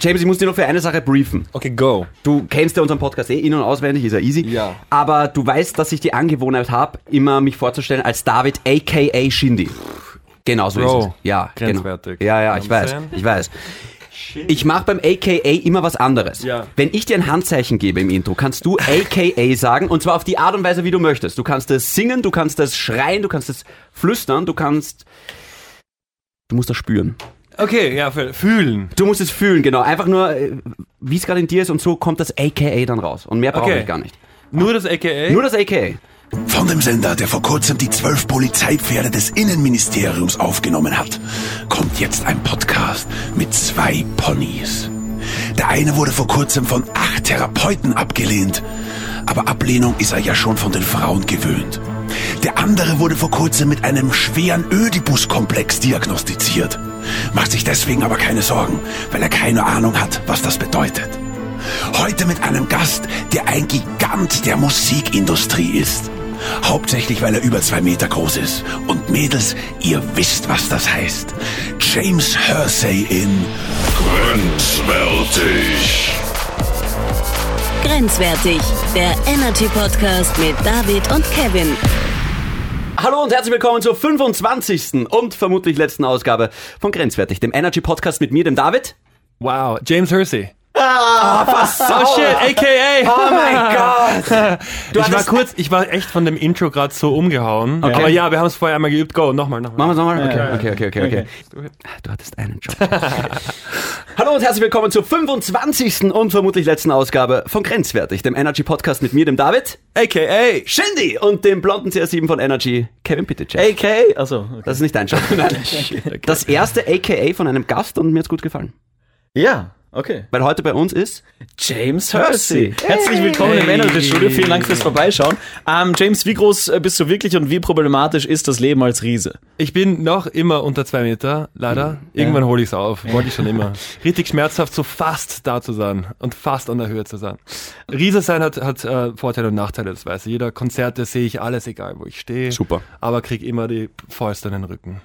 James, ich muss dir noch für eine Sache briefen. Okay, go. Du kennst ja unseren Podcast eh in- und auswendig, ist ja easy. Ja. Aber du weißt, dass ich die Angewohnheit habe, immer mich vorzustellen als David aka Shindy. Genau so Bro, ist es. Ja, grenzwertig. Genau. Ja, ja, ich weiß. Ich weiß. Ich mache beim AKA immer was anderes. Ja. Wenn ich dir ein Handzeichen gebe im Intro, kannst du AKA sagen und zwar auf die Art und Weise, wie du möchtest. Du kannst es singen, du kannst es schreien, du kannst es flüstern, du kannst. Du musst das spüren. Okay, ja, fü- fühlen. Du musst es fühlen, genau. Einfach nur, äh, wie es gerade in dir ist und so kommt das AKA dann raus. Und mehr brauche Okay. ich gar nicht. Nur das AKA? Nur das AKA. Von dem Sender, der vor kurzem die zwölf Polizeipferde des Innenministeriums aufgenommen hat, kommt jetzt ein Podcast mit zwei Ponys. Der eine wurde vor kurzem von acht Therapeuten abgelehnt, aber Ablehnung ist er ja schon von den Frauen gewöhnt. Der andere wurde vor kurzem mit einem schweren Ödipus-Komplex diagnostiziert, macht sich deswegen aber keine Sorgen, weil er keine Ahnung hat, was das bedeutet. Heute mit einem Gast, der ein Gigant der Musikindustrie ist. Hauptsächlich, weil er über zwei Meter groß ist. Und Mädels, ihr wisst, was das heißt. James Hersey in Grenzwertig. Grenzwertig, der Energy Podcast mit David und Kevin. Hallo und herzlich willkommen zur 25. und vermutlich letzten Ausgabe von Grenzwertig, dem Energy Podcast mit mir, dem David. Wow, James Hersey. Ah, was Oh shit, AKA. Oh mein Gott! Du ich war kurz, ich war echt von dem Intro gerade so umgehauen. Okay. Aber ja, wir haben es vorher einmal geübt. Go, nochmal, nochmal. Machen wir es nochmal? Okay, okay, okay, okay, okay. Du hattest einen Job. Hallo und herzlich willkommen zur 25. und vermutlich letzten Ausgabe von Grenzwertig, dem Energy Podcast mit mir, dem David, AKA. Shindy und dem blonden CR7 von Energy, Kevin Pitychev. AK? Achso. Okay. Das ist nicht dein Job. Das erste AKA von einem Gast und mir hat's gut gefallen. Ja, okay. Weil heute bei uns ist James Hersey. Herzlich willkommen im Hey. Energy Studio. Vielen Dank fürs Vorbeischauen. Ähm, James, wie groß äh, bist du wirklich und wie problematisch ist das Leben als Riese? Ich bin noch immer unter zwei Meter, leider. Irgendwann hole ich es auf. Wollte ich schon immer. Richtig schmerzhaft, so fast da zu sein und fast an der Höhe zu sein. Riese sein hat, hat äh, Vorteile und Nachteile, das weiß ich. Jeder Konzerte sehe ich alles, egal wo ich stehe. Super. Aber krieg immer die Fäuste in den Rücken.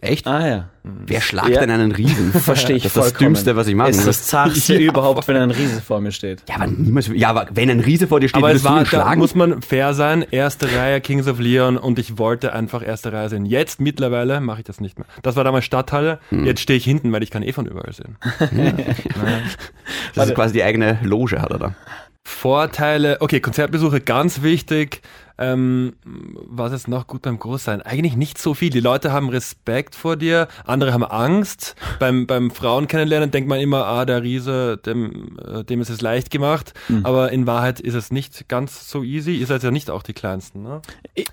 Echt? Ah ja. Wer schlagt Ja. denn einen Riesen? Verstehe ich Das ist das vollkommen. Dümmste, was ich machen Es ist das Zartste Ja, überhaupt, wenn ein Riese vor mir steht. Ja, aber niemals. Ja, aber wenn ein Riese vor dir steht, Aber es du war, da muss man fair sein. Erste Reihe Kings of Leon und ich wollte einfach erste Reihe sehen. Jetzt mittlerweile mache ich das nicht mehr. Das war damals Stadthalle. Hm. Jetzt stehe ich hinten, weil ich kann eh von überall sehen. das ist quasi die eigene Loge, hat er da. Vorteile, okay, Konzertbesuche ganz wichtig. Ähm, was ist noch gut beim Großsein? Eigentlich nicht so viel. Die Leute haben Respekt vor dir, andere haben Angst. beim, beim Frauen kennenlernen denkt man immer, ah, der Riese, dem, äh, dem ist es leicht gemacht. Aber in Wahrheit ist es nicht ganz so easy. Ihr seid ja nicht auch die Kleinsten, ne? Ich,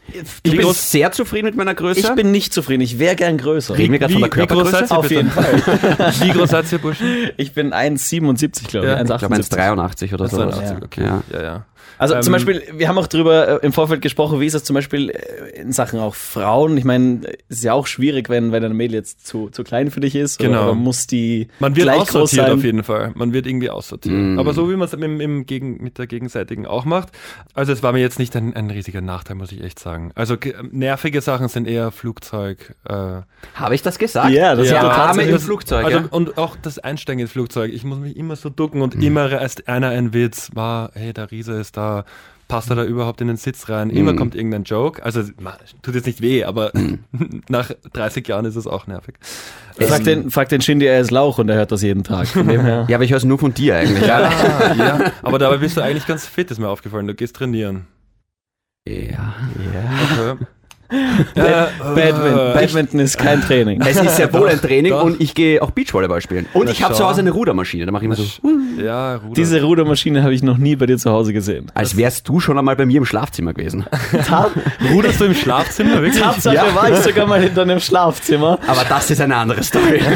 Ich bin groß- sehr zufrieden mit meiner Größe. ich bin nicht zufrieden. Ich wäre gern größer. Reden wir gerade von der wie groß Körpergröße? Auf bitte? jeden Fall. Wie groß seid ihr, Burschen? Ich bin 1,77, glaube ich. Ja, ich glaube 1,78. 1,83 oder so. 82, okay. Ja. Ja, ja. Also zum Ähm, Beispiel, wir haben auch drüber äh, im Vorfeld gesprochen, wie ist es zum Beispiel äh, in Sachen auch Frauen? Ich meine, es ist ja auch schwierig, wenn, wenn ein Mädel jetzt zu, zu klein für dich ist. Genau. Oder, oder muss die Man wird gleich groß aussortiert sein? auf jeden Fall. Man wird irgendwie aussortiert. Mm. Aber so wie man es im, im Gegen, mit der Gegenseitigen auch macht. Also es war mir jetzt nicht ein, ein riesiger Nachteil, muss ich echt sagen. Also ge- nervige Sachen sind eher Flugzeug. Äh, Habe ich das gesagt? Ja, das ja, Arme im das- Flugzeug. Also, ja? Und auch das Einsteigen ins Flugzeug. Ich muss mich immer so ducken Mhm. und immer erst einer ein Witz war, hey, der Riese ist da. Passt er da überhaupt in den Sitz rein? Immer Mhm. kommt irgendein Joke. Also tut jetzt nicht weh, aber nach 30 Jahren ist es auch nervig. Frag den, frag den Shindy, er ist Lauch und er hört das jeden Tag. Von dem her. Ja, aber ich höre es nur von dir eigentlich. Ja. Ja. Aber dabei bist du eigentlich ganz fit, ist mir aufgefallen. Du gehst trainieren. ja. Okay. Äh, Badminton, Badminton ist kein Training. Es ist sehr wohl ein Training doch. und ich gehe auch Beachvolleyball spielen. Und Na ich habe zu. Hause eine Rudermaschine. Da mache ich immer so, Ja, Ruder. Diese Rudermaschine habe ich noch nie bei dir zu Hause gesehen. als wärst du schon einmal bei mir im Schlafzimmer gewesen. Ruderst du im Schlafzimmer wirklich? Tatsache war ich sogar mal in deinem Schlafzimmer. Aber das ist eine andere Story.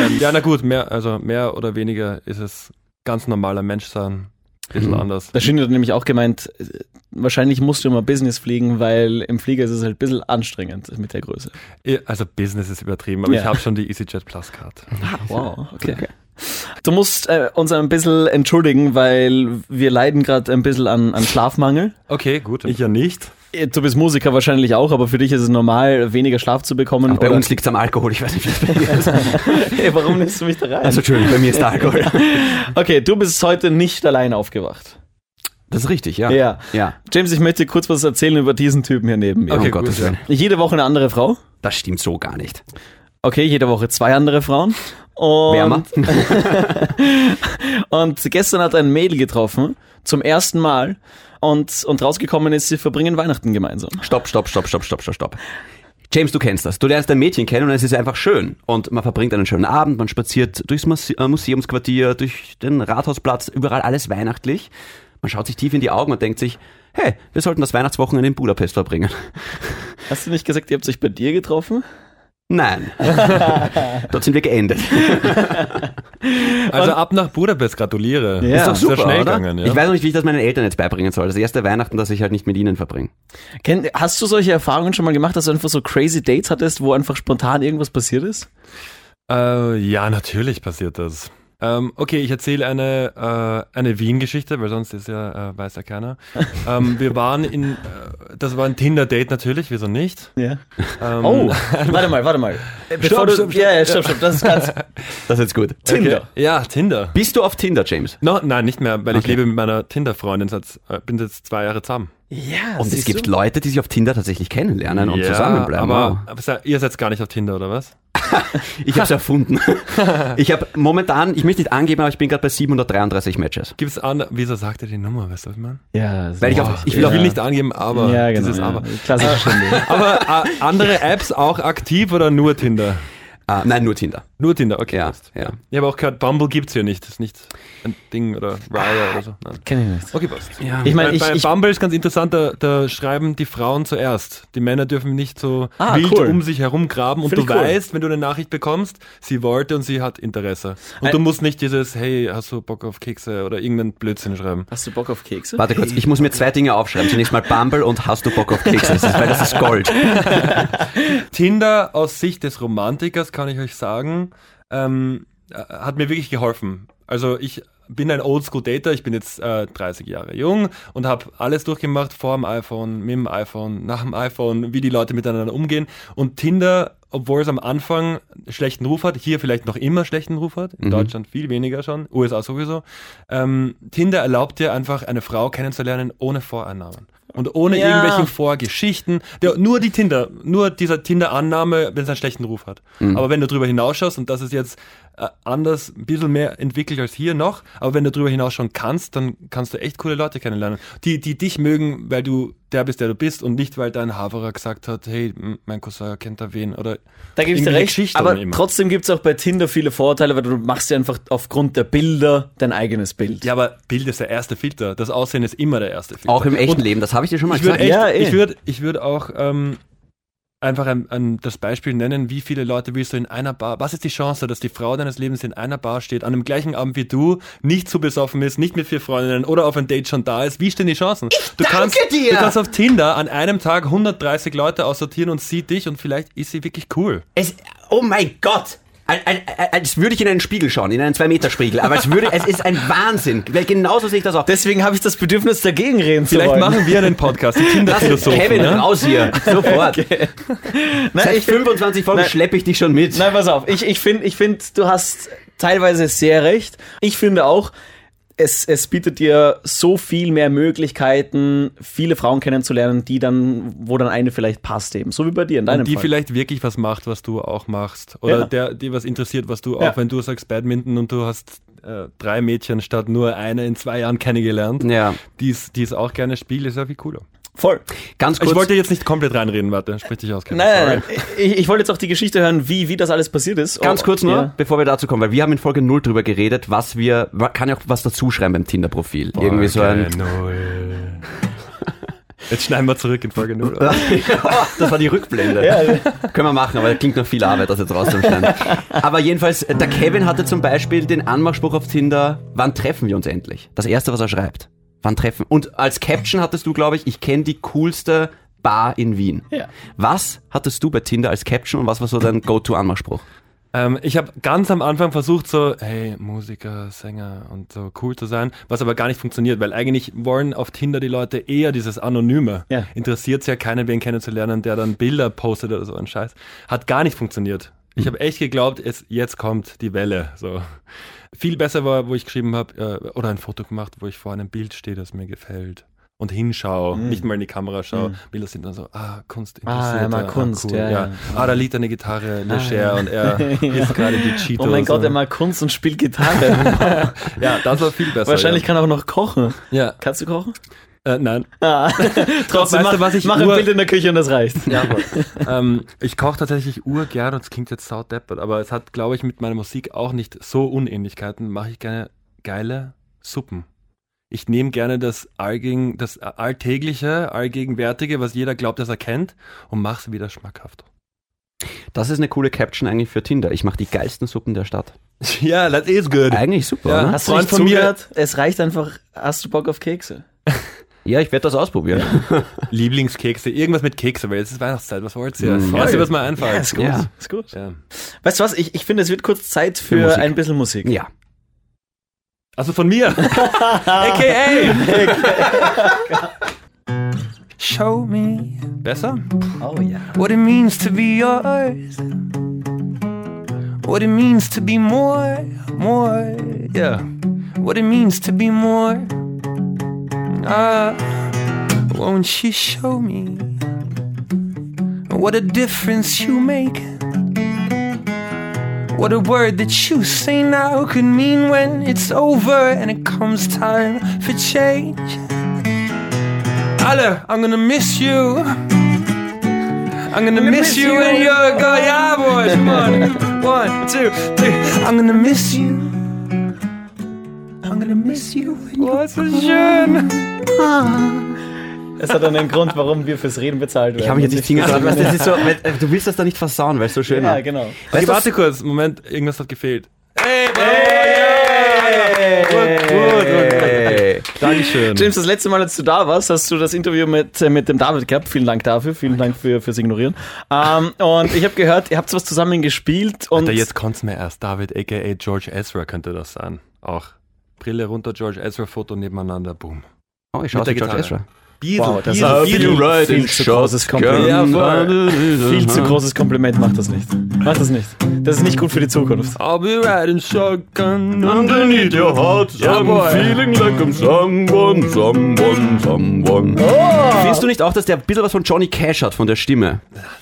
Ähm, ja, na gut, mehr, also mehr oder weniger ist es ganz normaler Mensch sein. Bisschen Mhm. anders. Der Shindy hat nämlich auch gemeint, äh, wahrscheinlich musst du immer Business fliegen, weil im Flieger ist es halt ein bisschen anstrengend mit der Größe. Also Business ist übertrieben, aber Ja. ich habe schon die EasyJet Plus Card. Wow, okay. Du musst äh, uns ein bisschen entschuldigen, weil wir leiden gerade ein bisschen an, an Schlafmangel. Okay, gut. Ich ja nicht. Du bist Musiker wahrscheinlich auch, aber für dich ist es normal, weniger Schlaf zu bekommen. Bei oder- uns liegt es am Alkohol, ich weiß nicht, wie das bei dir ist. Hey, warum nimmst du mich da rein? Also Entschuldigung, bei mir ist der Alkohol. okay, du bist heute nicht allein aufgewacht. Das ist richtig, ja. Ja. Ja. James, ich möchte kurz was erzählen über diesen Typen hier neben mir. Okay, Gottes gut, ja. Willen. Jede Woche eine andere Frau. Das stimmt so gar nicht. Okay, jede Woche zwei andere Frauen. Und, Wärmer. und gestern hat er ein Mädel getroffen, zum ersten Mal. Und, und rausgekommen ist, sie verbringen Weihnachten gemeinsam. Stopp, stopp, stopp, stopp, stopp, stopp, stopp. James, du kennst das. Du lernst ein Mädchen kennen und es ist einfach schön. Und man verbringt einen schönen Abend, man spaziert durchs äh, Museumsquartier, durch den Rathausplatz, überall alles weihnachtlich. Man schaut sich tief in die Augen und denkt sich, hey, wir sollten das Weihnachtswochenende in Budapest verbringen. Hast du nicht gesagt, ihr habt euch bei dir getroffen? Nein. Dort sind wir geendet. Also ab nach Budapest, gratuliere. Ja. ist doch Super, sehr schnell oder? gegangen, ja. Ich weiß noch nicht, wie ich das meinen Eltern jetzt beibringen soll. Das erste Weihnachten, das ich halt nicht mit ihnen verbringe. Ken, hast du solche Erfahrungen schon mal gemacht, dass du einfach so crazy Dates hattest, wo einfach spontan irgendwas passiert ist? Äh, ja, natürlich passiert das. Ähm, okay, ich erzähle eine, äh, eine Wien-Geschichte, weil sonst ist ja, äh, weiß ja keiner. ähm, wir waren in, äh, das war ein Tinder-Date natürlich, wieso nicht? Ja. Ähm, Oh, warte mal, warte mal. Bevor du, stopp, stopp. Ja, ja, stopp, stopp. Das ist ganz. Das ist jetzt gut. Tinder. Okay. Ja, Tinder. Bist du auf Tinder, James? No, nein, nicht mehr, weil ich Okay. lebe mit meiner Tinder-Freundin, seit, äh, bin jetzt zwei Jahre zusammen. Ja, Und es gibt du? Leute, die sich auf Tinder tatsächlich kennenlernen und zusammenbleiben. Aber, Wow. aber ihr seid gar nicht auf Tinder, oder was? Ich habe es erfunden. Ich habe momentan, ich möchte nicht angeben, aber ich bin gerade bei 733 Matches. Gibt's an, wieso sagt ihr die Nummer, weißt du, was ich meine? Ja, so. Weil ich auf- Ich will, will will auch- nicht angeben, aber ja, genau. dieses ja. aber. Klassische Stunde. Aber äh, andere Apps auch aktiv oder nur Tinder? Ah, nein, nur Tinder. Nur Tinder, okay. Ja, passt. ja. Ich habe auch gehört, Bumble gibt's hier nicht. Das ist nicht ein Ding oder Raya oder so. Nein. Kenn ich nicht. Okay, passt. Ja. Ich meine, bei, ich, bei ich, Bumble ist ganz interessant, da, da schreiben die Frauen zuerst. Die Männer dürfen nicht so Ah, wild cool. um sich herum graben und Find du cool. weißt, wenn du eine Nachricht bekommst, sie wollte und sie hat Interesse. Und Ein- du musst nicht dieses, hey, hast du Bock auf Kekse oder irgendeinen Blödsinn schreiben. hast du Bock auf Kekse? Warte kurz, ich muss mir zwei Dinge aufschreiben. Zunächst mal Bumble und hast du Bock auf Kekse? Das ist, weil das ist Gold. Tinder aus Sicht des Romantikers kann ich euch sagen, ähm, äh, hat mir wirklich geholfen. Also ich bin ein Oldschool-Dater, ich bin jetzt äh, 30 Jahre jung und habe alles durchgemacht, vor dem iPhone, mit dem iPhone, nach dem iPhone, wie die Leute miteinander umgehen. Und Tinder, obwohl es am Anfang schlechten Ruf hat, hier vielleicht noch immer schlechten Ruf hat, in Deutschland viel weniger schon, USA sowieso, ähm, Tinder erlaubt dir einfach eine Frau kennenzulernen ohne Voreinnahmen. Und ohne Ja. irgendwelchen Vorgeschichten. Der, nur die Tinder, nur dieser Tinder-Annahme, wenn es einen schlechten Ruf hat. Aber wenn du drüber hinausschaust, und das ist jetzt anders, ein bisschen mehr entwickelt als hier noch, aber wenn du drüber hinausschauen kannst, dann kannst du echt coole Leute kennenlernen. Die, die dich mögen, weil du der bist, der du bist und nicht, weil dein Haverer gesagt hat, hey, mein Cousin kennt da wen oder Da gebe ich dir recht, Geschichten aber immer. trotzdem gibt es auch bei Tinder viele Vorteile, weil du machst dir einfach aufgrund der Bilder dein eigenes Bild. Ja, aber Bild ist der erste Filter. Das Aussehen ist immer der erste Filter. Auch im echten Und Leben, das habe ich dir schon mal ich würde gesagt. echt, Ja, eh. ich würde, ich würde auch ähm, einfach ein, ein, das Beispiel nennen, wie viele Leute willst du in einer Bar, was ist die Chance, dass die Frau deines Lebens in einer Bar steht, an dem gleichen Abend wie du, nicht zu besoffen ist, nicht mit vier Freundinnen oder auf ein Date schon da ist, wie stehen die Chancen? du kannst, dir! Du kannst auf Tinder an einem Tag 130 Leute aussortieren und sieht dich und vielleicht ist sie wirklich cool. Es, oh mein Gott! Als, als, als würde ich in einen Spiegel schauen, in einen 2-Meter-Spiegel. Aber es, würde, es ist ein Wahnsinn. Weil genauso sehe ich das auch. Deswegen habe ich das Bedürfnis, dagegen reden zu Vielleicht wollen. machen wir einen Podcast, die Tinder-Philosophen. Kevin, ne? raus hier. Sofort. Nein, Seit ich find- 25 Folgen schleppe ich dich schon mit. Nein, pass auf. Ich, ich finde, ich find, du hast teilweise sehr recht. Ich finde auch, es, es bietet dir so viel mehr Möglichkeiten, viele Frauen kennenzulernen, die dann, wo dann eine vielleicht passt eben. So wie bei dir in deinem Und die Fall. vielleicht wirklich was macht, was du auch machst. Oder Ja. der, die was interessiert, was du auch, Ja. wenn du sagst Badminton und du hast äh, drei Mädchen statt nur eine in zwei Jahren kennengelernt, Ja. die es die es auch gerne spielt, ist ja viel cooler. Voll. Ganz kurz. Ich wollte jetzt nicht komplett reinreden, warte, sprich dich aus. Kevin, Nein, nein. Ich, ich wollte jetzt auch die Geschichte hören, wie, wie das alles passiert ist. Ganz Oh, kurz nur, ja. bevor wir dazu kommen, weil wir haben in Folge 0 drüber geredet, was wir, kann ja auch was dazuschreiben beim Tinder-Profil. Irgendwie so ein, Folge null. Jetzt schneiden wir zurück in Folge 0. das war die Rückblende. Können wir machen, aber klingt noch viel Arbeit, das jetzt rauszuschneiden. aber jedenfalls, der Kevin hatte zum Beispiel den Anmachspruch auf Tinder, wann treffen wir uns endlich? Das erste, was er schreibt. Wann treffen? Und als Caption hattest du, glaube ich, ich kenne die coolste Bar in Wien. Ja. Was hattest du bei Tinder als Caption und was war so dein Go-To-Anmachspruch? Ähm, ich habe ganz am Anfang versucht, so, hey, Musiker, Sänger und so cool zu sein, was aber gar nicht funktioniert, weil eigentlich wollen auf Tinder die Leute eher dieses Anonyme. Ja. Interessiert ja keinen, wen kennenzulernen, der dann Bilder postet oder so ein Scheiß. Hat gar nicht funktioniert. Ich habe echt geglaubt, es, jetzt kommt die Welle. So. Viel besser war, wo ich geschrieben habe, äh, oder ein Foto gemacht, wo ich vor einem Bild stehe, das mir gefällt. Und hinschaue, nicht mal in die Kamera schaue. Bilder sind dann so, ah, Kunst interessiert. ja, mal Kunst, ja, ja. Ah, da liegt eine Gitarre, Leger und er isst gerade die Cheetos. Oh mein Gott, er mag Kunst und spielt Gitarre. Ja, das war viel besser. Wahrscheinlich ja. kann er auch noch kochen. Ja, Kannst du kochen? Äh, nein. Trotzdem, weißt mach, du, was ich mach ein Bild in der Küche und das reicht. Ja, ähm, ich koche tatsächlich urgern und es klingt jetzt saudeppert, aber es hat, glaube ich, mit meiner Musik auch nicht so Unähnlichkeiten. Mache ich gerne geile Suppen. Ich nehme gerne das, Allgegen, das Alltägliche, Allgegenwärtige, was jeder glaubt, dass er kennt, und mache es wieder schmackhaft. Das ist eine coole Caption eigentlich für Tinder. Ich mache die geilsten Suppen der Stadt. Ja, that is good. Eigentlich super, Ja. Hast du Freund nicht von mir-? Es reicht einfach, hast du Bock auf Kekse? Ja, ich werde das ausprobieren. Lieblingskekse, irgendwas mit Kekse, weil jetzt ist Weihnachtszeit, was wollt ihr? Mhm. Erste, was mir einfällt. ist gut. Ja. Ist gut. Ja. Weißt du was? Ich, ich finde, es wird kurz Zeit für, Musik. ein bisschen Musik. Ja. Also von mir. AKA. Show me. Besser? Oh ja. What it means to be yours. What it means to be more, more, yeah. What it means to be more. Ah, won't you show me what a difference you make? What a word that you say now could mean when it's over and it comes time for change. Alle, I'm gonna miss you. I'm gonna miss, you when you're gone. Yeah, boys, come on. One, two, three. I'm gonna miss you. Miss you when you're so schön. Es hat einen Grund, warum wir fürs Reden bezahlt werden. Ich habe mich jetzt die Finger dran, weil das ist so, weil, äh, du willst das da nicht versauen, weil es so schön Ja, war. genau. Okay, du, warte kurz. Moment, irgendwas hat gefehlt. Hey, Hey. Gut, gut, gut. Hey. Dankeschön. James, das letzte Mal, als du da warst, hast du das Interview mit, äh, mit dem David gehabt. Vielen Dank dafür. Vielen Dank für, fürs Ignorieren. Ähm, und ich habe gehört, ihr habt was zusammen gespielt. Und Alter, jetzt kommt's mir erst. David, a.k.a. George Ezra könnte das sein. Auch. Brille runter, George Ezra, Foto nebeneinander, boom. Oh, ich schaue George. Ezra. Beatle, Wow, das Beatle, ist Beatle. right viel zu großes Kompliment. Ja, viel zu großes Kompliment. Mach das nicht. Mach das nicht. Das ist nicht gut für die Zukunft. I'll be riding shotgun Underneath your heart, Yeah, I'm boy. feeling like I'm someone, someone, someone. Findest du nicht auch, dass der ein bisschen was von Johnny Cash hat, von der Stimme?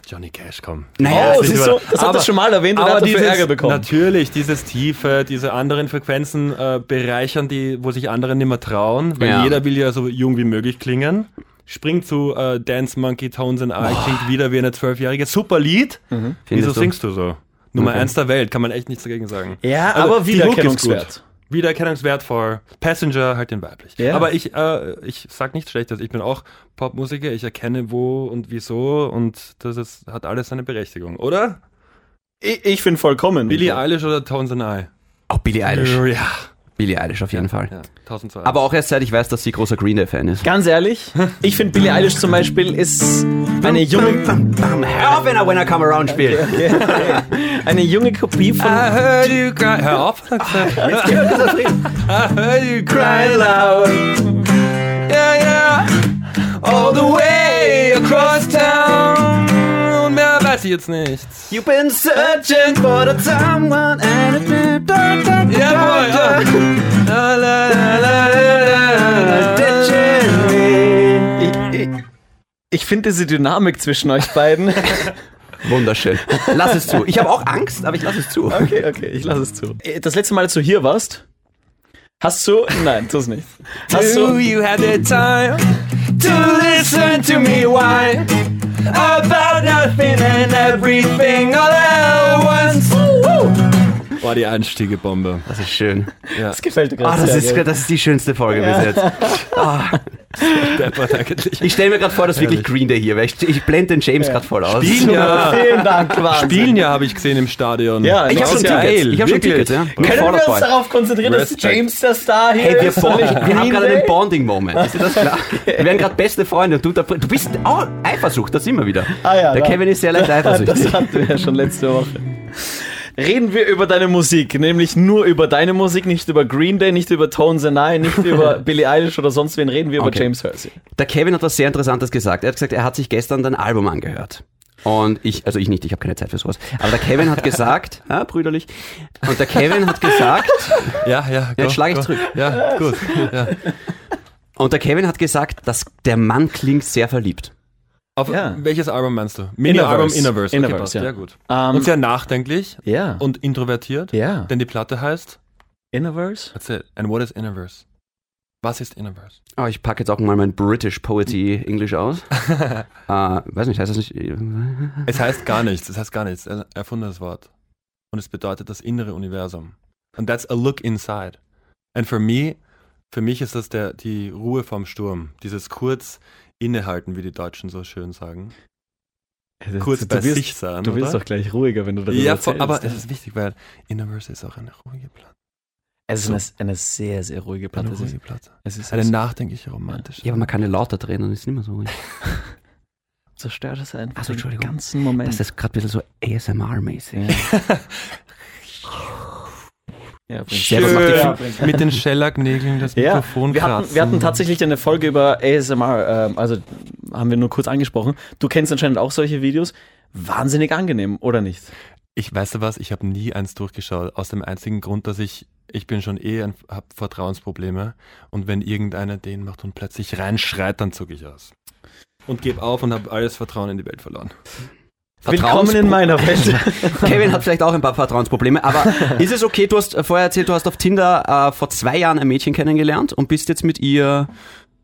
Johnny Cash, komm. Naja, Oh, es ist du, das hat Aber- er schon mal erwähnt und hat dafür dieses- Ärger bekommen. Natürlich, dieses Tiefe, diese anderen Frequenzen äh, bereichern die, wo sich andere nicht mehr trauen, weil Ja. jeder will ja so jung wie möglich klingen. Springt zu äh, Dance Monkey Tones and I, klingt wieder wie eine Zwölfjährige. Super Lied. Wieso Findest du? singst du so? Nummer Okay. eins der Welt, kann man echt nichts dagegen sagen. Ja, Also, aber wiedererkennungswert. gut. Wiedererkennungswertvoll. Passenger halt den weiblich. Ja. Aber ich, äh, ich sag nichts Schlechtes. Ich bin auch Popmusiker. Ich erkenne wo und wieso und das ist, hat alles seine Berechtigung, oder? Ich, ich finde vollkommen. Billie Eilish oder Tones and I? Auch Billie Eilish. Ja. Billie Eilish auf jeden Fall. Ja, 1002. Aber auch erst seit ich weiß, dass sie großer Green Day-Fan ist. Ganz ehrlich, ich finde Billie Eilish zum Beispiel ist eine junge, Hör auf, wenn er When I Come Around spielt. eine junge Kopie von I heard you cry. Hör auf, hat er gesagt. I heard you cry loud. Yeah, yeah. All the way across town. Ich jetzt nicht. You've been searching for the someone and Ja, boy, ja. La, la, la, la, la, la. Ich, finde diese Dynamik zwischen euch beiden. Wunderschön. Lass es zu. Ich habe auch Angst, aber ich lasse es zu. Okay, okay, ich lasse es zu. Das letzte Mal, als du hier warst, hast du. Nein, tu es nicht. Hast Do du. you have the time to listen to me whine about nothing and everything all at once? War die Einstiegebombe. Das ist schön. Ja, Das gefällt dir Ah, gerade das, sehr. ist, das ist die schönste Folge bis jetzt. deppert eigentlich. Ich stelle mir gerade vor, dass wirklich Green Day hier wäre. Ich, ich blende den James gerade voll aus. Spielen ja. Vielen Dank, Wahnsinn. Spielen ja, habe ich gesehen im Stadion. Ja, Ich habe schon Ja, Tickets. geil, Ich habe schon. Tickets, ja. Können wir uns darauf konzentrieren, dass Respekt. James der Star hier Hey, wir, ist? bond, wir haben gerade einen Bonding-Moment. Ist dir das klar? Wir werden gerade beste Freunde und du, da, du bist auch Eifersucht, das wir wieder. Ah ja, Der da- Kevin ist sehr leicht eifersüchtig. Das hatten wir ja schon letzte Woche. Reden wir über deine Musik, nämlich nur über deine Musik, nicht über Green Day, nicht über Tones and I, nicht über Billie Eilish oder sonst wen, reden wir über Okay. James Hersey. Der Kevin hat was sehr Interessantes gesagt. Er hat gesagt, er hat sich gestern dein Album angehört. Und ich, also ich nicht, ich habe keine Zeit für sowas. Aber der Kevin hat gesagt, ja, brüderlich, und der Kevin hat gesagt, Ja, ja. go, Jetzt schlage ich go. zurück. Ja, gut. Ja. und der Kevin hat gesagt, dass der Mann klingt sehr verliebt. Auf Ja. welches Album meinst du? Mini-Album Innerverse. Innerverse. Okay, Innerverse, passt. ja. Sehr gut. Ähm, Und sehr nachdenklich ja. und introvertiert. ja. Denn die Platte heißt Innerverse? That's it. And what is Innerverse? Was ist Innerverse? Oh, ich packe jetzt auch mal mein British Poetry English aus. äh, weiß nicht, heißt das nicht? Es heißt gar nichts. Es heißt gar nichts. Ein erfundenes Wort. Und es bedeutet das innere Universum. And that's a look inside. And for me, für mich ist das der, die Ruhe vorm Sturm. Dieses kurz innehalten, wie die Deutschen so schön sagen. Kurz du bei wirst, sich sein. Du wirst doch gleich ruhiger, wenn du darüber ja, erzählst. aber ja. es ist wichtig, weil Innerverse ist auch eine ruhige Platte. es ist eine, eine sehr, sehr ruhige Platte. Eine ruhige Platte. es ist Eine eine nachdenkliche, romantische. Ja, aber man kann ja lauter drehen, dann ist nicht mehr so ruhig. zerstört es einfach Ach so, den ganzen Moment. Das ist gerade ein bisschen so ASMR-mäßig. ja. ja, macht die Ja. Mit den Schellacknägeln das Ja, Mikrofon wir hatten, wir hatten tatsächlich eine Folge über ASMR, ähm, also haben wir nur kurz angesprochen. Du kennst anscheinend auch solche Videos. Wahnsinnig angenehm, oder nicht? Ich weiß du was, ich habe nie eins durchgeschaut, aus dem einzigen Grund, dass ich, ich bin schon eh, habe Vertrauensprobleme und wenn irgendeiner den macht und plötzlich reinschreit, dann zucke ich aus. Und gebe auf und habe alles Vertrauen in die Welt verloren. Willkommen in meiner Welt. Kevin hat vielleicht auch ein paar Vertrauensprobleme, aber ist es okay, du hast äh, vorher erzählt, du hast auf Tinder äh, vor zwei Jahren ein Mädchen kennengelernt und bist jetzt mit ihr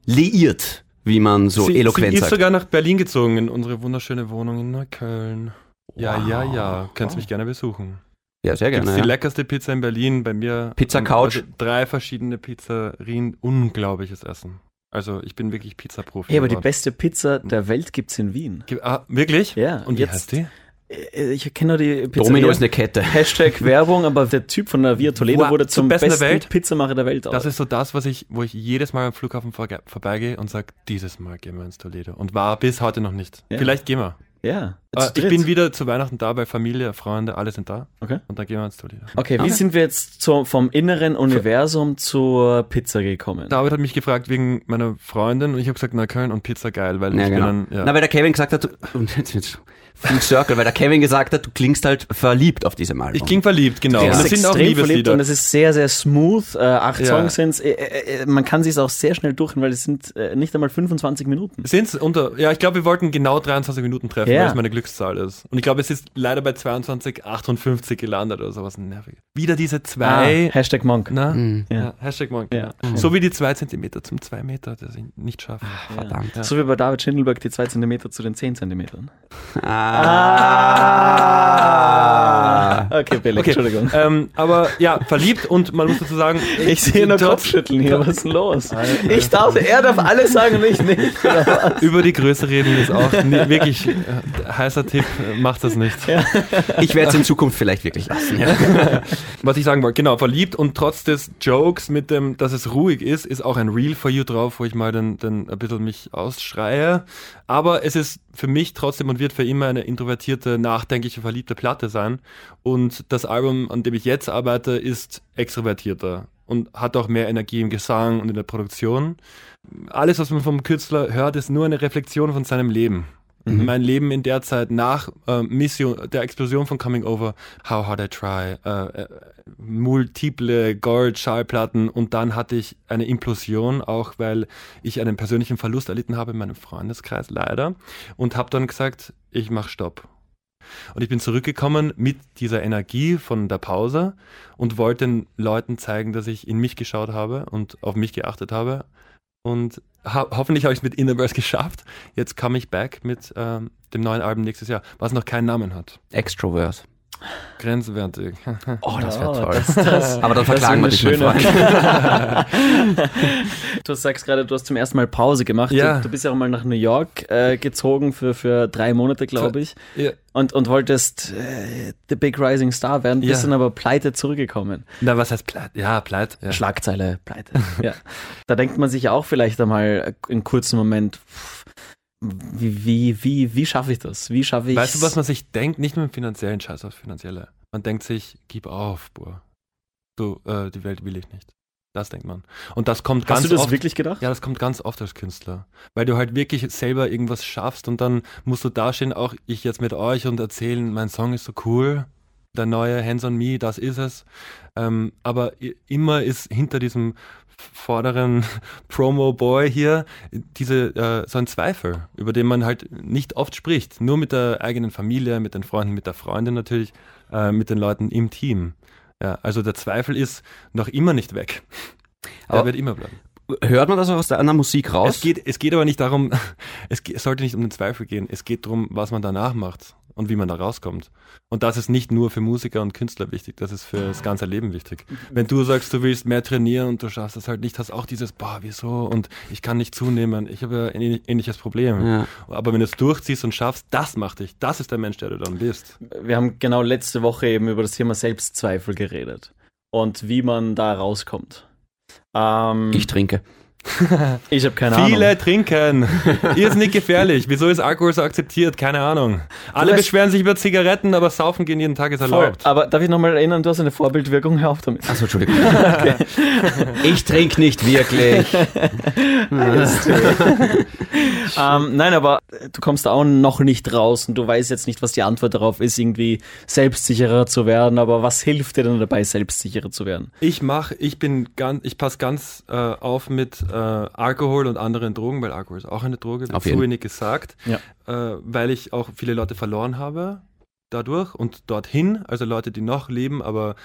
liiert, wie man so sie, eloquent sie ist sagt. sogar nach Berlin gezogen, in unsere wunderschöne Wohnung in Neukölln. Ja, Wow. ja, ja, kannst mich gerne besuchen. Ja, sehr Gibt's gerne. die Ja. leckerste Pizza in Berlin, bei mir. Pizza Couch. Drei verschiedene Pizzerien, unglaubliches Essen. Also ich bin wirklich Pizzaprofi. Ja, aber die beste Pizza der Welt gibt's in Wien. Ah, wirklich? Ja, Und wie jetzt- heißt die? Äh, Ich kenne nur die Pizzeria. Domino ist eine Kette. Hashtag Werbung, aber der Typ von der Via Toledo wurde zum zum Besten besten, der Welt? Pizzamacher der Welt. Das ist so das, was ich, wo ich jedes Mal am Flughafen vorbeigehe und sage, dieses Mal gehen wir ins Toledo. Und war bis heute noch nicht. Ja. Vielleicht gehen wir. Ja. Äh, ich bin wieder zu Weihnachten da, weil Familie, Freunde, alle sind da. Okay. Und dann gehen wir ins Toledo. Okay, wie Okay. sind wir jetzt zu, vom inneren Universum zur Pizza gekommen? David hat mich gefragt wegen meiner Freundin und ich habe gesagt, na Köln und Pizza geil, weil Ja, ich genau. bin dann, ja. Na, weil der Kevin gesagt hat, du- und jetzt, jetzt Full Circle, weil der Kevin gesagt hat, du klingst halt verliebt auf diesem Album. ich kling verliebt, genau. Und ist das sind auch Liebeslieder. und es ist sehr, sehr smooth. Äh, acht Ja. Songs sind's. Äh, äh, man kann sich auch sehr schnell durchhören, weil es sind äh, nicht einmal 25 Minuten. Sind's unter, ja, ich glaube, wir wollten genau 23 Minuten treffen, Ja. weil es meine Glückszahl ist. Und ich glaube, es ist leider bei 22,58 gelandet oder sowas nervig. Wieder diese zwei, Ah, Hashtag Monk. na? Mhm. Ja. Ja. Hashtag Monk. Ja. So wie die zwei Zentimeter zum zwei Meter, das ich nicht schaffe. Verdammt. So wie bei David Schindelberg die 2 cm zu den 10 cm. Ah. Okay, Billy, Okay. Entschuldigung. Ähm, aber ja, verliebt und man muss dazu sagen, Ich sehe nur Kopfschütteln hier. Was ist denn los? Ich darf, er darf alles sagen und ich nicht. über die Größe reden ist auch nie, wirklich äh, heißer Tipp, macht das nicht. Ich werde es in Zukunft vielleicht wirklich lassen. Ja. Was ich sagen wollte, genau, verliebt und trotz des Jokes mit dem, dass es ruhig ist, ist auch ein Reel for You drauf, wo ich mal dann, dann ein bisschen mich ausschreie. Aber es ist für mich trotzdem und wird für immer eine introvertierte, nachdenkliche, verliebte Platte sein. Und das Album, an dem ich jetzt arbeite, ist extrovertierter und hat auch mehr Energie im Gesang und in der Produktion. Alles, was man vom Künstler hört, ist nur eine Reflexion von seinem Leben. Mein Leben in der Zeit nach äh, Mission, der Explosion von Coming Over, How Hard I Try, äh, äh, multiple Gold-Schallplatten und dann hatte ich eine Implosion, auch weil ich einen persönlichen Verlust erlitten habe in meinem Freundeskreis, leider, und habe dann gesagt, ich mache Stopp. Und ich bin zurückgekommen mit dieser Energie von der Pause und wollte den Leuten zeigen, dass ich in mich geschaut habe und auf mich geachtet habe. Und ho hoffentlich habe ich es mit Innerverse geschafft. Jetzt komme ich back mit ähm, dem neuen Album nächstes Jahr, was noch keinen Namen hat. Extrovert. Grenzwertig. Oh, das wäre toll. das- das- Aber dann verklagen wir dich, eine Freund. Du sagst gerade, du hast zum ersten Mal Pause gemacht. Ja. Du, du bist ja auch mal nach New York äh, gezogen für, für drei Monate, glaube ich. Ja. Und, und wolltest äh, The Big Rising Star werden, bist Ja. dann aber pleite zurückgekommen. Na, was heißt Pleit? Ja, Pleit. Ja. Schlagzeile, pleite. ja. Da denkt man sich ja auch vielleicht einmal einen kurzen Moment, pff, wie, wie, wie, wie schaffe ich das? Wie schaffe ich Weißt du, was man sich denkt? Nicht nur im finanziellen Scheiß aufs Finanzielle. Man denkt sich, gib auf, boah. Du, äh, die Welt will ich nicht. Das denkt man. Und das kommt ganz Hast du das oft. wirklich gedacht? Ja, das kommt ganz oft als Künstler. Weil du halt wirklich selber irgendwas schaffst und dann musst du dastehen, auch ich jetzt mit euch und erzählen, mein Song ist so cool, der neue Hands on Me, das ist es. Ähm, aber immer ist hinter diesem vorderen Promo-Boy hier diese, äh, so ein Zweifel, über den man halt nicht oft spricht. Nur mit der eigenen Familie, mit den Freunden, mit der Freundin natürlich, äh, mit den Leuten im Team. Ja, also der Zweifel ist noch immer nicht weg. Er Aber- wird immer bleiben. Hört man das auch aus deiner Musik raus? Es geht, es geht aber nicht darum, es sollte nicht um den Zweifel gehen. Es geht darum, was man danach macht und wie man da rauskommt. Und das ist nicht nur für Musiker und Künstler wichtig, das ist für das ganze Leben wichtig. Wenn du sagst, du willst mehr trainieren und du schaffst das halt nicht, hast auch dieses, boah, wieso und ich kann nicht zunehmen, ich habe ja ein ähnlich- ähnliches Problem. Ja. Aber wenn du es durchziehst und schaffst, das macht dich, das ist der Mensch, der du dann bist. Wir haben genau letzte Woche eben über das Thema Selbstzweifel geredet und wie man da rauskommt. Ähm, Ich trinke. ich habe keine Viele Ahnung. trinken. Ihr ist nicht gefährlich. Wieso ist Alkohol so akzeptiert? Keine Ahnung. Alle beschweren sich über Zigaretten, aber saufen gehen jeden Tag ist Voll. erlaubt. Aber darf ich nochmal erinnern, du hast eine Vorbildwirkung, hör auf damit. Achso, Entschuldigung. Ich trinke nicht wirklich. Ähm, nein, aber du kommst da auch noch nicht raus und du weißt jetzt nicht, was die Antwort darauf ist, irgendwie selbstsicherer zu werden. Aber was hilft dir denn dabei, selbstsicherer zu werden? Ich mache, ich bin ganz, ich passe ganz äh, auf mit äh, Alkohol und anderen Drogen, weil Alkohol ist auch eine Droge, wird zu wenig gesagt, Ja. äh, weil ich auch viele Leute verloren habe dadurch und dorthin, also Leute, die noch leben, aber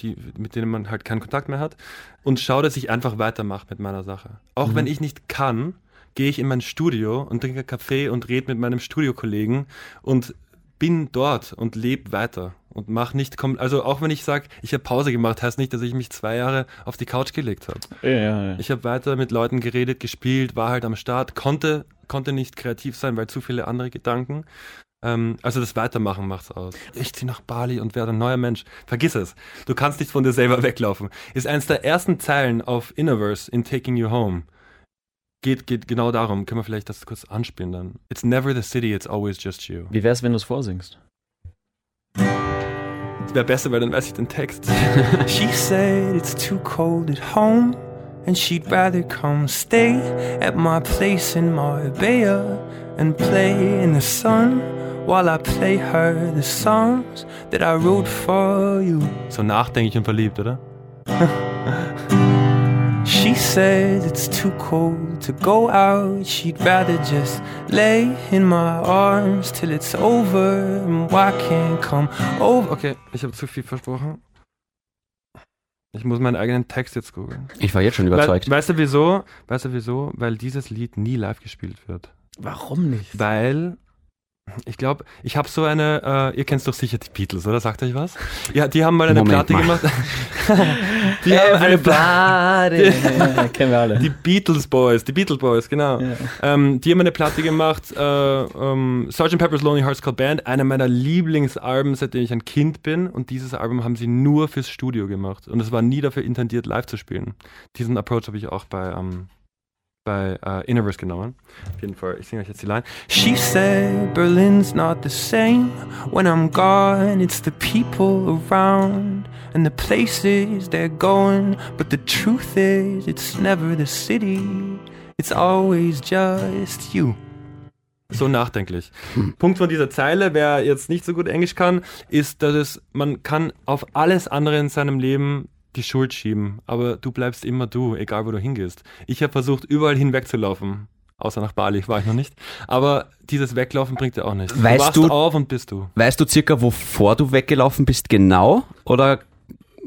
die, mit denen man halt keinen Kontakt mehr hat und schaue, dass ich einfach weitermache mit meiner Sache. Auch wenn ich nicht kann, gehe ich in mein Studio und trinke Kaffee und rede mit meinem Studiokollegen und bin dort und lebe weiter und mach nicht, kom- also auch wenn ich sage, ich habe Pause gemacht, heißt nicht, dass ich mich zwei Jahre auf die Couch gelegt habe. Ja, ja, ja. Ich habe weiter mit Leuten geredet, gespielt, war halt am Start, konnte, konnte nicht kreativ sein, weil zu viele andere Gedanken. Ähm, also das Weitermachen macht's aus. Ich ziehe nach Bali und werde ein neuer Mensch. Vergiss es. Du kannst nicht von dir selber weglaufen. Ist eines der ersten Zeilen auf Innerverse in Taking You Home. Geht, geht genau darum. Können wir vielleicht das kurz anspielen dann? It's never the city, it's always just you. Wie wär's, wenn du es vorsingst? Das wäre besser, weil dann weiß ich den Text. She said it's too cold at home and she'd rather come stay at my place in Marbella and play in the sun while I play her the songs that I wrote for you. So nachdenklich und verliebt, oder? She said it's too cold to go out. She'd rather just lay in my arms till it's over and can't come over. Okay, ich habe zu viel versprochen. Ich muss meinen eigenen Text jetzt googeln. Ich war jetzt schon überzeugt. We weißt du wieso? Weißt du wieso? Weil dieses Lied nie live gespielt wird. Warum nicht? Weil ich glaube, ich habe so eine, äh, ihr kennt doch sicher die Beatles, oder? Sagt euch was? Ja, die haben mal eine Moment Platte mal. gemacht. die haben eine Platte. ja, kennen wir alle. Die Beatles Boys, die Beatles Boys, genau. Ja. Ähm, die haben eine Platte gemacht, äh, ähm, Sgt. Pepper's Lonely Hearts Club Band, einer meiner Lieblingsalben, seitdem ich ein Kind bin. Und dieses Album haben sie nur fürs Studio gemacht. Und es war nie dafür intendiert, live zu spielen. Diesen Approach habe ich auch bei, ähm, bei äh, Innerverse genommen. Auf jeden Fall, ich singe euch jetzt die Line. She said Berlin's not the same when I'm gone. It's the people around and the places they're going. But the truth is, it's never the city. It's always just you. So nachdenklich. Punkt von dieser Zeile, wer jetzt nicht so gut Englisch kann, ist, dass es, man kann auf alles andere in seinem Leben die Schuld schieben, aber du bleibst immer du, egal wo du hingehst. Ich habe versucht, überall hinwegzulaufen, außer nach Bali, war ich noch nicht. Aber dieses Weglaufen bringt dir auch nichts. Weißt du wachst du- auf und bist du. Weißt du circa, wovor du weggelaufen bist genau? Oder,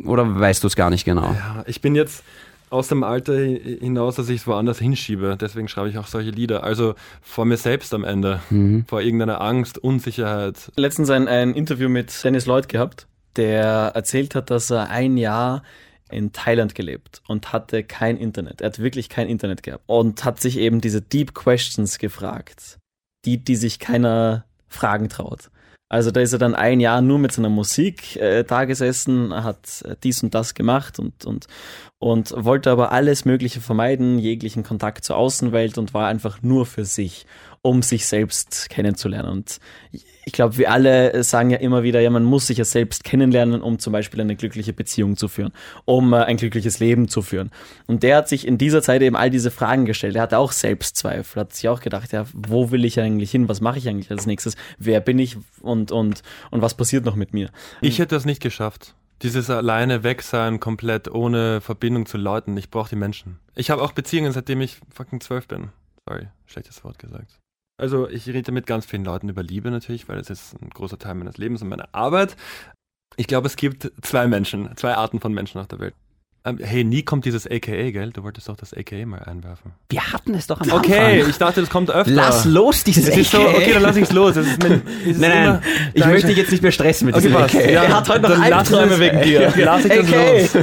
oder weißt du es gar nicht genau? Ja, ich bin jetzt aus dem Alter hi- hinaus, dass ich es woanders hinschiebe. Deswegen schreibe ich auch solche Lieder. Also vor mir selbst am Ende. Vor irgendeiner Angst, Unsicherheit. Letztens ein, ein Interview mit Dennis Lloyd gehabt, der erzählt hat, dass er ein Jahr in Thailand gelebt und hatte kein Internet. Er hat wirklich kein Internet gehabt und hat sich eben diese Deep Questions gefragt, die, die sich keiner fragen traut. Also da ist er dann ein Jahr nur mit seiner Musik äh, da gesessen, hat äh, dies und das gemacht und, und, und wollte aber alles Mögliche vermeiden, jeglichen Kontakt zur Außenwelt und war einfach nur für sich. Um sich selbst kennenzulernen. Und ich glaube, wir alle sagen ja immer wieder, ja, man muss sich ja selbst kennenlernen, um zum Beispiel eine glückliche Beziehung zu führen, um äh, ein glückliches Leben zu führen. Und der hat sich in dieser Zeit eben all diese Fragen gestellt. Er hatte auch Selbstzweifel, hat sich auch gedacht, ja, wo will ich eigentlich hin? Was mache ich eigentlich als nächstes? Wer bin ich und, und, und was passiert noch mit mir? Ich hätte das nicht geschafft. Dieses alleine weg sein, komplett ohne Verbindung zu Leuten. Ich brauche die Menschen. Ich habe auch Beziehungen, seitdem ich fucking zwölf bin. Sorry, schlechtes Wort gesagt. Also ich rede mit ganz vielen Leuten über Liebe natürlich, weil das ist ein großer Teil meines Lebens und meiner Arbeit. Ich glaube, es gibt zwei Menschen, zwei Arten von Menschen auf der Welt. Ähm, hey, nie kommt dieses AKA, gell? Du wolltest doch das AKA mal einwerfen. Wir hatten es doch am Okay, Anfang. ich dachte, das kommt öfter. Lass los dieses Es ist so, AKA. okay, dann lass ich's los. Es es ist Nein, nein, ich möchte dich jetzt nicht mehr stressen mit Okay, diesem. AKA. Ja, Er hat heute noch Albträume wegen dir. Ja, Lass ich das AKA. los.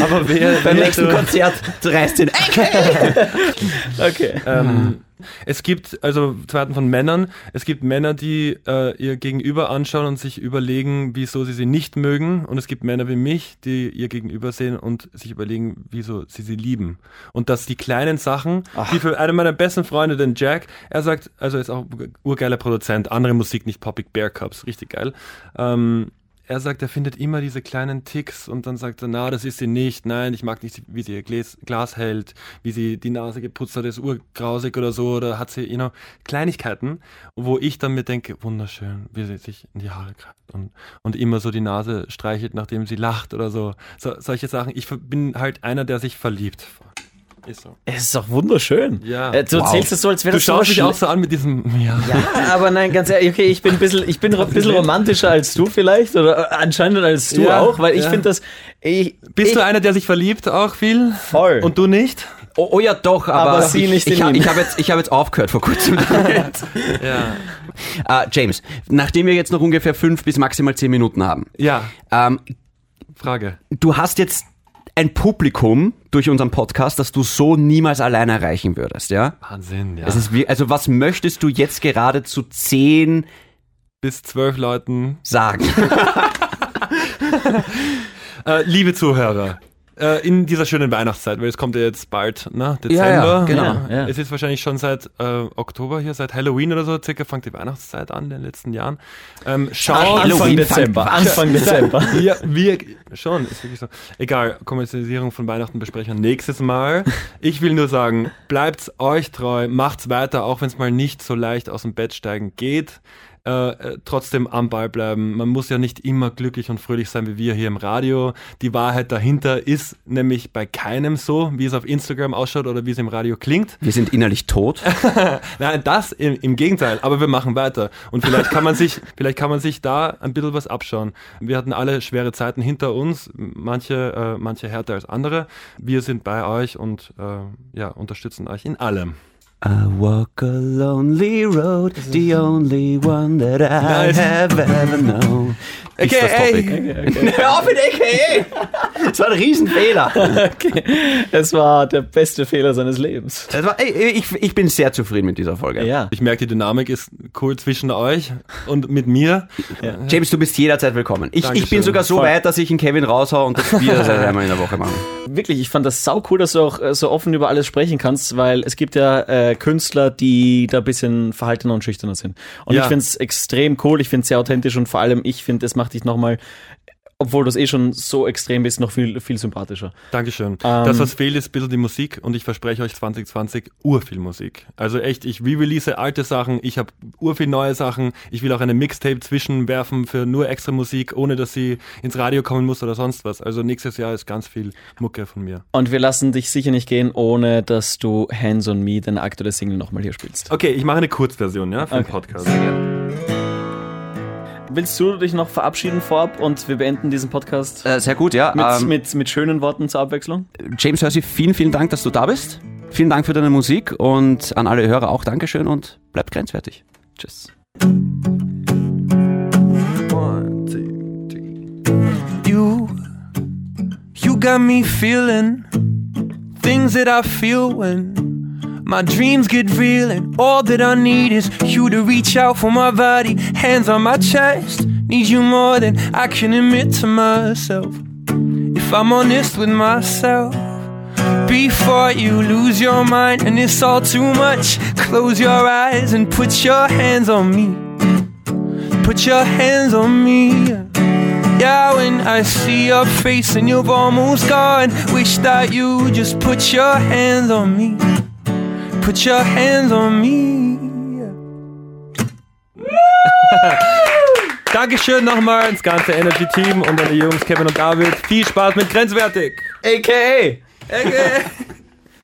Aber wer, Beim nächsten Konzert reißt den AKA. Okay. Ähm, es gibt also zweiten von Männern. Es gibt Männer, die äh, ihr Gegenüber anschauen und sich überlegen, wieso sie sie nicht mögen. Und es gibt Männer wie mich, die ihr Gegenüber sehen und sich überlegen, wieso sie sie lieben. Und dass die kleinen Sachen, die für einen meiner besten Freunde, den Jack, er sagt, also er ist auch urgeiler Produzent, andere Musik, nicht Poppy Bear Cups, richtig geil. Ähm, er sagt, er findet immer diese kleinen Ticks und dann sagt er, na, das ist sie nicht, nein, ich mag nicht, wie sie ihr Glas, Glas hält, wie sie die Nase geputzt hat, ist urgrausig oder so, oder hat sie, you know, Kleinigkeiten, wo ich dann mir denke, wunderschön, wie sie sich in die Haare greift und, und immer so die Nase streichelt, nachdem sie lacht oder so. so solche Sachen. Ich bin halt einer, der sich verliebt. Ist so. Es ist doch wunderschön. Ja. Äh, Du Wow. erzählst es so, als wäre Du das so schaust mich auch so an mit diesem, ja. Ja, aber nein, ganz ehrlich, okay, ich bin ein bisschen, ich bin ein bisschen romantischer als du vielleicht oder äh, anscheinend als du Ja, auch, weil ich ja. finde das, ich, Bist ich, du einer, der sich verliebt auch viel? Voll. Und du nicht? Oh, oh ja, doch, aber, Aber sie ich, nicht ich, ihm. ich habe jetzt, ich hab jetzt aufgehört vor kurzem. Ja. äh, James, nachdem wir jetzt noch ungefähr fünf bis maximal zehn Minuten haben, Ja, ähm, Frage. du hast jetzt ein Publikum durch unseren Podcast, das du so niemals alleine erreichen würdest, ja? Wahnsinn, ja. Es ist wie, also was möchtest du jetzt gerade zu zehn bis zwölf Leuten. sagen? Äh, liebe Zuhörer, äh, in dieser schönen Weihnachtszeit, weil es kommt ja jetzt bald, ne? Dezember. Ja, ja, genau. Ja. Es ist wahrscheinlich schon seit äh, Oktober hier, seit Halloween oder so, circa fängt die Weihnachtszeit an in den letzten Jahren. Ähm, Halloween Anfang fang- Dezember, Anfang Dezember. Ja, wir schon, ist wirklich so. Egal, Kommerzialisierung von Weihnachten besprechen wir nächstes Mal. Ich will nur sagen, bleibt euch treu, macht's weiter, auch wenn es mal nicht so leicht aus dem Bett steigen geht. Äh, äh, trotzdem am Ball bleiben. Man muss ja nicht immer glücklich und fröhlich sein wie wir hier im Radio. Die Wahrheit dahinter ist nämlich bei keinem so, wie es auf Instagram ausschaut oder wie es im Radio klingt. Wir sind innerlich tot. Nein, das im, im Gegenteil, aber wir machen weiter. Und vielleicht kann man sich, vielleicht kann man sich da ein bisschen was abschauen. Wir hatten alle schwere Zeiten hinter uns, manche, äh, manche härter als andere. Wir sind bei euch und äh, ja, unterstützen euch in allem. I walk a lonely road, the only one that I Nice. have ever known. Ist das AKA. Topic. Hör auf mit AKA! Das war ein Riesenfehler. Okay. Es war der beste Fehler seines Lebens. Das war, ey, ich, ich bin sehr zufrieden mit dieser Folge. Ja. Ich merke, die Dynamik ist cool zwischen euch und mit mir. James, du bist jederzeit willkommen. Ich, ich bin sogar so Voll. weit, dass ich einen Kevin raushau und das Bier seit einmal in der Woche machen. Wirklich, ich fand das sau cool, dass du auch äh, so offen über alles sprechen kannst, weil es gibt ja äh, Künstler, die da ein bisschen verhaltener und schüchterner sind. Und Ja. ich finde es extrem cool, ich finde es sehr authentisch und vor allem, ich finde, es macht dich nochmal, obwohl du es eh schon so extrem bist, noch viel, viel sympathischer. Dankeschön. Ähm, das, was fehlt, ist ein bisschen die Musik und ich verspreche euch 2020 urviel Musik. Also echt, ich re-release alte Sachen, ich habe urviel neue Sachen, ich will auch eine Mixtape zwischenwerfen für nur extra Musik, ohne dass sie ins Radio kommen muss oder sonst was. Also nächstes Jahr ist ganz viel Mucke von mir. Und wir lassen dich sicher nicht gehen, ohne dass du Hands on Me, deine aktuelle Single, nochmal hier spielst. Okay, ich mache eine Kurzversion, ja, für den Okay. Podcast. Willst du dich noch verabschieden vorab und wir beenden diesen Podcast Äh, sehr gut, ja. mit, Ähm, mit, mit schönen Worten zur Abwechslung? James Hersey, vielen, vielen Dank, dass du da bist. Vielen Dank für deine Musik und an alle Hörer auch Dankeschön und bleibt grenzwertig. Tschüss. You, you got me feeling things that I feel when my dreams get real, and all that I need is you to reach out for my body, hands on my chest. Need you more than I can admit to myself. If I'm honest with myself, before you lose your mind and it's all too much. Close your eyes and put your hands on me. Put your hands on me. Yeah, when I see your face and you've almost gone, wish that you just put your hands on me. Put your hands on me. Dankeschön nochmal ins ganze Energy Team und an die Jungs Kevin und David. Viel Spaß mit Grenzwertig. AKA. Okay.